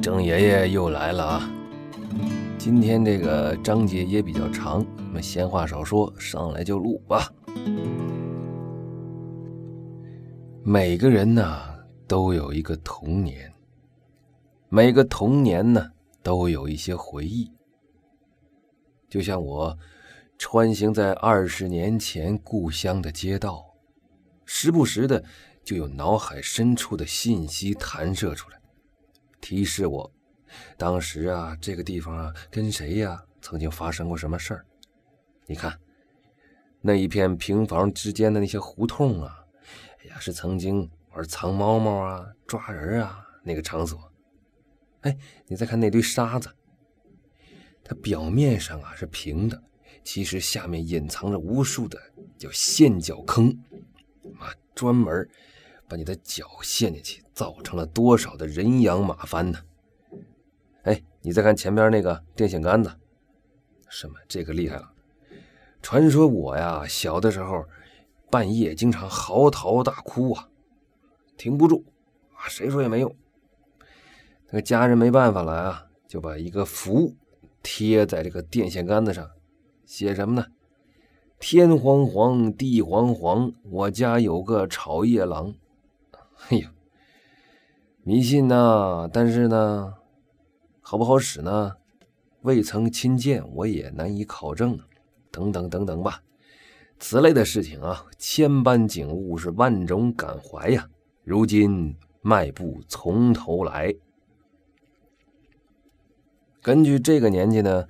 郑爷爷又来了啊！今天这个章节也比较长，我们闲话少说，上来就录吧。每个人呢都有一个童年，每个童年呢都有一些回忆。就像我穿行在二十年前故乡的街道，时不时的。就有脑海深处的信息弹射出来，提示我，当时啊，这个地方啊，跟谁呀曾经发生过什么事儿？你看，那一片平房之间的那些胡同啊，哎呀，是曾经玩藏猫猫啊、抓人啊那个场所。哎，你再看那堆沙子，它表面上啊是平的，其实下面隐藏着无数的叫陷脚坑，啊，专门。把你的脚陷进去，造成了多少的人仰马翻呢？哎，你再看前边那个电线杆子，什么这个厉害了？传说我呀小的时候，半夜经常嚎啕大哭啊，停不住啊，谁说也没用。那个家人没办法了啊，就把一个符贴在这个电线杆子上，写什么呢？天黄黄，地黄黄，我家有个炒夜郎。哎呀，迷信呐！但是呢，好不好使呢？未曾亲见，我也难以考证。等等等等吧，此类的事情啊，千般景物是万种感怀呀。如今迈步从头来。根据这个年纪呢，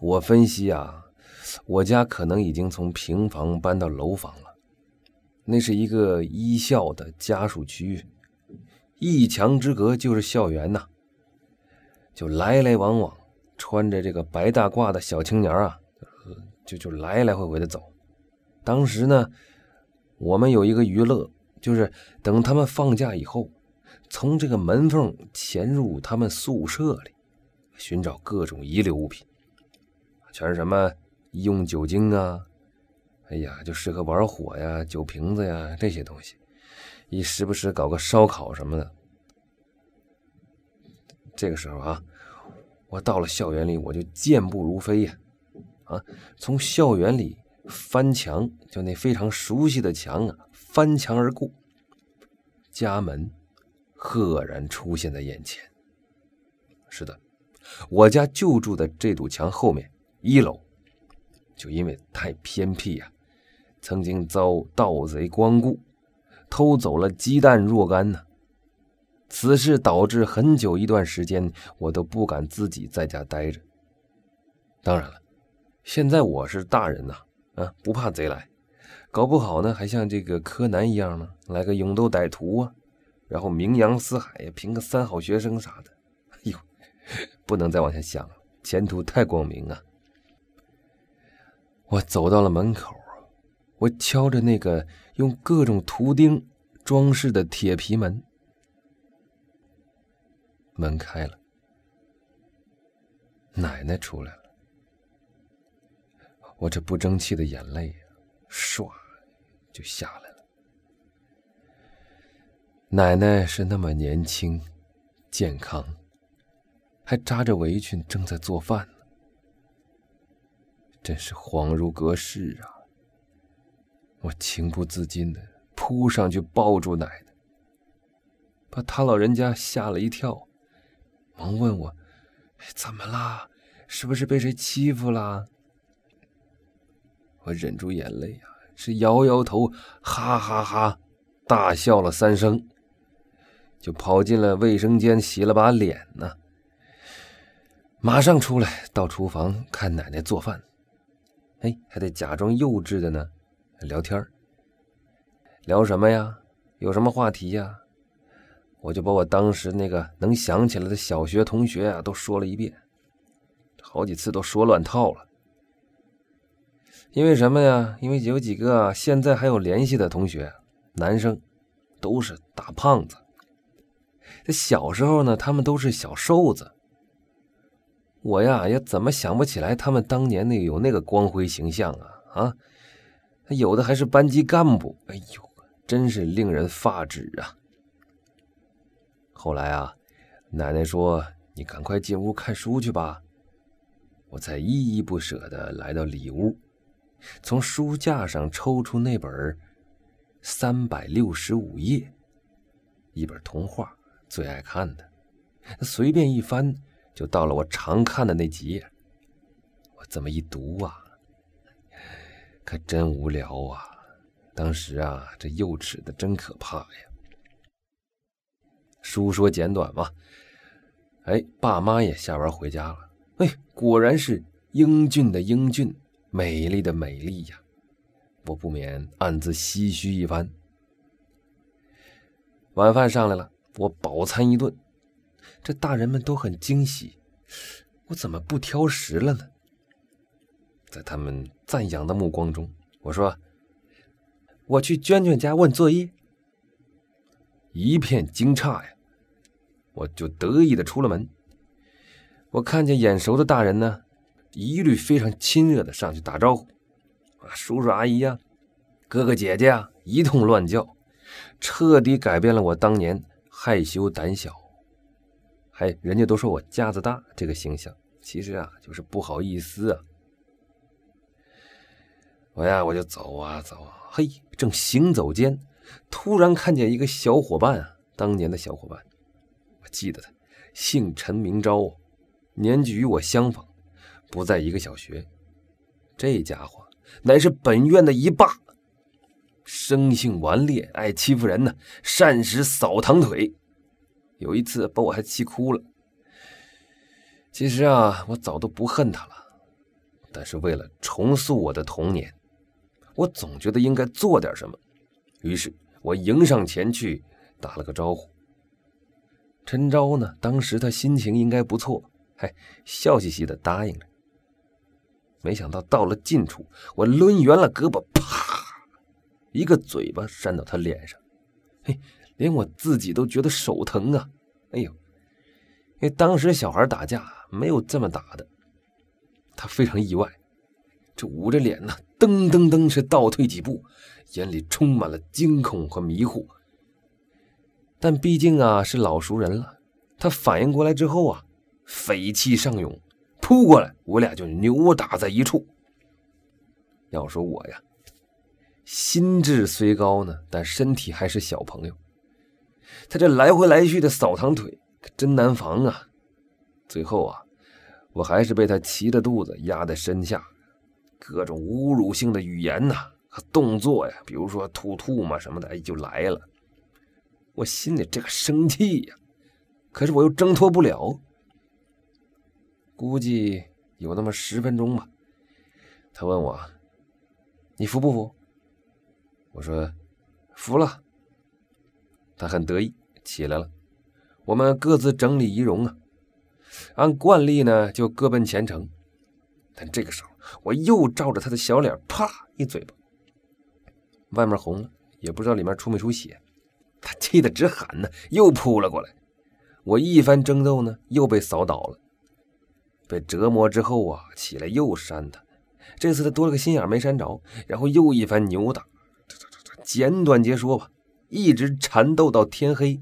我分析啊，我家可能已经从平房搬到楼房了。那是一个一校的家属区，一墙之隔就是校园呐。就来来往往，穿着这个白大褂的小青年啊，就就来来回回的走。当时呢，我们有一个娱乐，就是等他们放假以后，从这个门缝潜入他们宿舍里，寻找各种遗留物品，全是什么医用酒精啊。哎呀，就适合玩火呀、酒瓶子呀这些东西，一时不时搞个烧烤什么的。这个时候啊，我到了校园里，我就健步如飞呀，啊，从校园里翻墙，就那非常熟悉的墙啊，翻墙而过，家门赫然出现在眼前。是的，我家就住在这堵墙后面一楼，就因为太偏僻呀。曾经遭盗贼光顾，偷走了鸡蛋若干呢。此事导致很久一段时间，我都不敢自己在家待着。当然了，现在我是大人呐，啊，不怕贼来，搞不好呢，还像这个柯南一样呢，来个勇斗歹徒啊，然后名扬四海呀，评个三好学生啥的。哎呦，不能再往下想了，前途太光明啊！我走到了门口。我敲着那个用各种图钉装饰的铁皮门，门开了，奶奶出来了。我这不争气的眼泪唰就下来了。奶奶是那么年轻、健康，还扎着围裙，正在做饭呢，真是恍如隔世啊！我情不自禁的扑上去抱住奶奶，把他老人家吓了一跳，忙问我：“怎么啦？是不是被谁欺负了？”我忍住眼泪啊，是摇摇头，哈哈哈大笑了三声，就跑进了卫生间洗了把脸呢。马上出来到厨房看奶奶做饭，哎，还得假装幼稚的呢。聊天聊什么呀？有什么话题呀？我就把我当时那个能想起来的小学同学啊都说了一遍，好几次都说乱套了。因为什么呀？因为有几个现在还有联系的同学，男生，都是大胖子。这小时候呢，他们都是小瘦子。我呀，也怎么想不起来他们当年那有那个光辉形象啊啊！有的还是班级干部，哎呦，真是令人发指啊！后来啊，奶奶说：“你赶快进屋看书去吧。”我才依依不舍地来到里屋，从书架上抽出那本《三百六十五页》，一本童话，最爱看的。随便一翻，就到了我常看的那几页。我这么一读啊，可真无聊啊！当时啊，这幼齿的真可怕呀。书说简短嘛，哎，爸妈也下班回家了。哎，果然是英俊的英俊，美丽的美丽呀！我不免暗自唏嘘一番。晚饭上来了，我饱餐一顿。这大人们都很惊喜，我怎么不挑食了呢？在他们赞扬的目光中，我说：“我去娟娟家问作业。”一片惊诧呀！我就得意的出了门。我看见眼熟的大人呢，一律非常亲热的上去打招呼，啊，叔叔阿姨呀，哥哥姐姐啊，一通乱叫，彻底改变了我当年害羞胆小，还人家都说我架子大这个形象，其实啊，就是不好意思啊。我呀，我就走啊走，啊，嘿，正行走间，突然看见一个小伙伴啊，当年的小伙伴，我记得他，姓陈名昭。年纪与我相仿，不在一个小学。这家伙乃是本院的一霸，生性顽劣，爱欺负人呢，善使扫堂腿。有一次把我还气哭了。其实啊，我早都不恨他了，但是为了重塑我的童年，我总觉得应该做点什么。于是我迎上前去打了个招呼。陈昭呢，当时他心情应该不错。嘿笑嘻嘻的答应着，没想到到了近处，我抡圆了胳膊，啪，一个嘴巴扇到他脸上，嘿，连我自己都觉得手疼啊！哎呦，因为当时小孩打架没有这么打的，他非常意外，这捂着脸呢，噔噔噔是倒退几步，眼里充满了惊恐和迷糊。但毕竟啊是老熟人了，他反应过来之后啊。匪气上涌，扑过来，我俩就扭打在一处。要说我呀，心智虽高呢，但身体还是小朋友。他这来回来去的扫堂腿，可真难防啊！最后啊，我还是被他骑着肚子压在身下，各种侮辱性的语言呐和动作呀，比如说吐吐嘛什么的，哎就来了。我心里这个生气呀，可是我又挣脱不了。估计有那么十分钟吧。他问我：“你服不服？”我说：“服了。”他很得意，起来了。我们各自整理仪容啊，按惯例呢就各奔前程。但这个时候，我又照着他的小脸啪一嘴巴，外面红了，也不知道里面出没出血。他气得直喊呢，又扑了过来。我一番争斗呢，又被扫倒了。被折磨之后啊，起来又扇他。这次他多了个心眼没扇着，然后又一番扭打。简短截说吧，一直缠斗到天黑。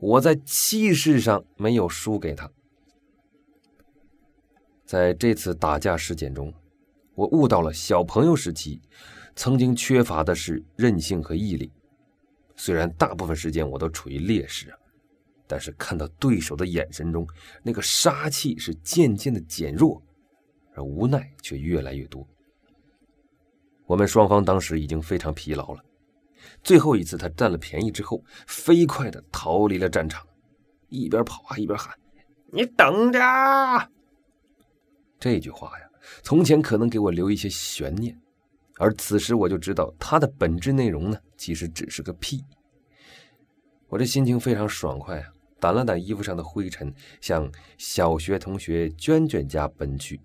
我在气势上没有输给他。在这次打架事件中，我悟到了小朋友时期曾经缺乏的是韧性和毅力。虽然大部分时间我都处于劣势啊。但是看到对手的眼神中，那个杀气是渐渐的减弱，而无奈却越来越多。我们双方当时已经非常疲劳了。最后一次他占了便宜之后，飞快的逃离了战场，一边跑还一边喊：“你等着！”这句话呀，从前可能给我留一些悬念，而此时我就知道它的本质内容呢，其实只是个屁。我这心情非常爽快啊！掸了掸衣服上的灰尘，向小学同学娟娟家奔去。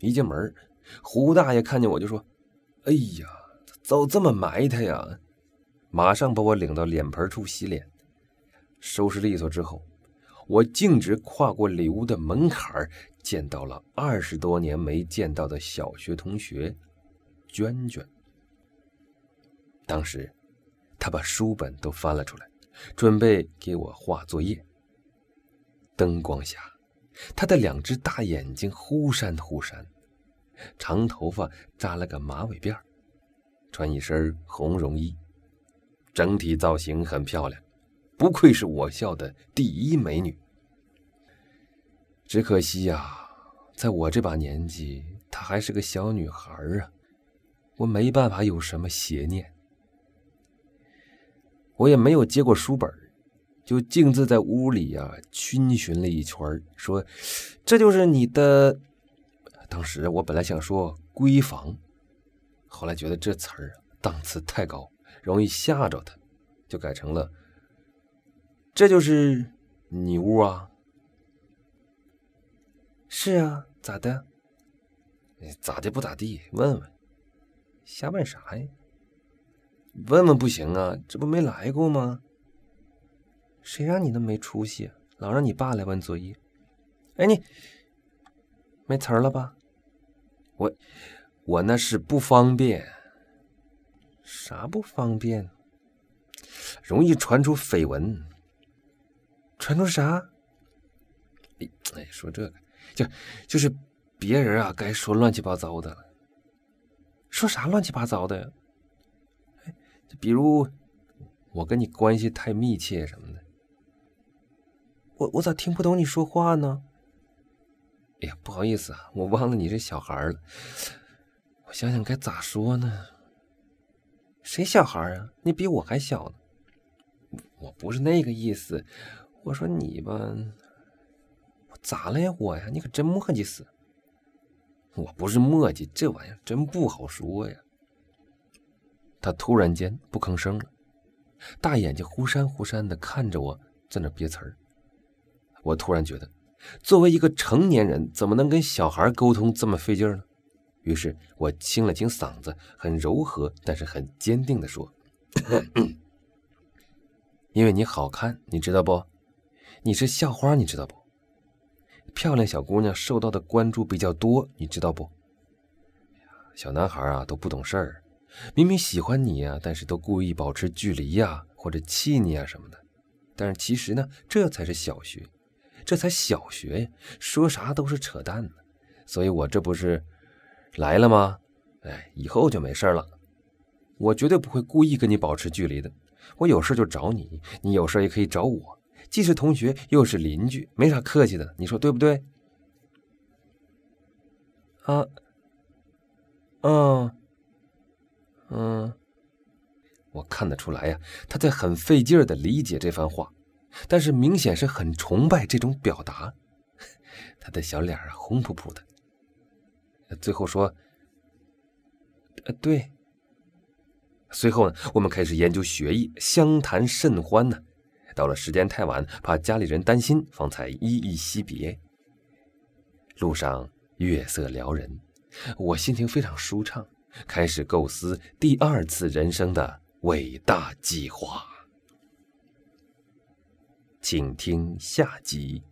一进门，胡大爷看见我就说：“哎呀，走这么埋汰呀！”马上把我领到脸盆处洗脸。收拾利索之后，我径直跨过里屋的门槛，见到了二十多年没见到的小学同学娟娟。当时，他把书本都翻了出来。准备给我画作业。灯光下，他的两只大眼睛忽闪忽闪，长头发扎了个马尾辫穿一身红绒衣，整体造型很漂亮，不愧是我校的第一美女。只可惜呀，在我这把年纪，她还是个小女孩啊，我没办法有什么邪念。我也没有接过书本，就径自在屋里呀逡巡了一圈，说：“这就是你的。”当时我本来想说“闺房”，后来觉得这词儿档次太高，容易吓着他，就改成了：“这就是你屋啊。”“是啊，咋的？”“咋的不咋地，问问。”“瞎问啥呀？”问问不行啊，这不没来过吗？谁让你那么没出息，老让你爸来问作业？哎，你没词儿了吧？我我那是不方便。啥不方便？容易传出绯闻。传出啥？哎，说这个，就就是别人啊，该说乱七八糟的了。说啥乱七八糟的？比如，我跟你关系太密切什么的，我我咋听不懂你说话呢？哎呀，不好意思啊，我忘了你是小孩了。我想想该咋说呢？谁小孩啊？你比我还小呢。我不是那个意思，我说你吧，咋了呀？我呀，你可真磨叽死。我不是磨叽，这玩意儿真不好说呀。他突然间不吭声了，大眼睛忽闪忽闪的看着我，在那憋词儿。我突然觉得，作为一个成年人，怎么能跟小孩沟通这么费劲呢？于是我清了清嗓子，很柔和但是很坚定的说：“ 因为你好看，你知道不？你是校花，你知道不？漂亮小姑娘受到的关注比较多，你知道不？小男孩啊都不懂事儿。”明明喜欢你呀，但是都故意保持距离呀，或者气你啊什么的。但是其实呢，这才是小学，这才小学呀，说啥都是扯淡呢。所以我这不是来了吗？哎，以后就没事了。我绝对不会故意跟你保持距离的。我有事就找你，你有事也可以找我。既是同学，又是邻居，没啥客气的。你说对不对？啊，嗯。嗯，我看得出来呀，他在很费劲儿的理解这番话，但是明显是很崇拜这种表达。他的小脸啊红扑扑的。最后说：“呃，对。”随后呢，我们开始研究学艺，相谈甚欢呢。到了时间太晚，怕家里人担心，方才依依惜别。路上月色撩人，我心情非常舒畅。开始构思第二次人生的伟大计划，请听下集。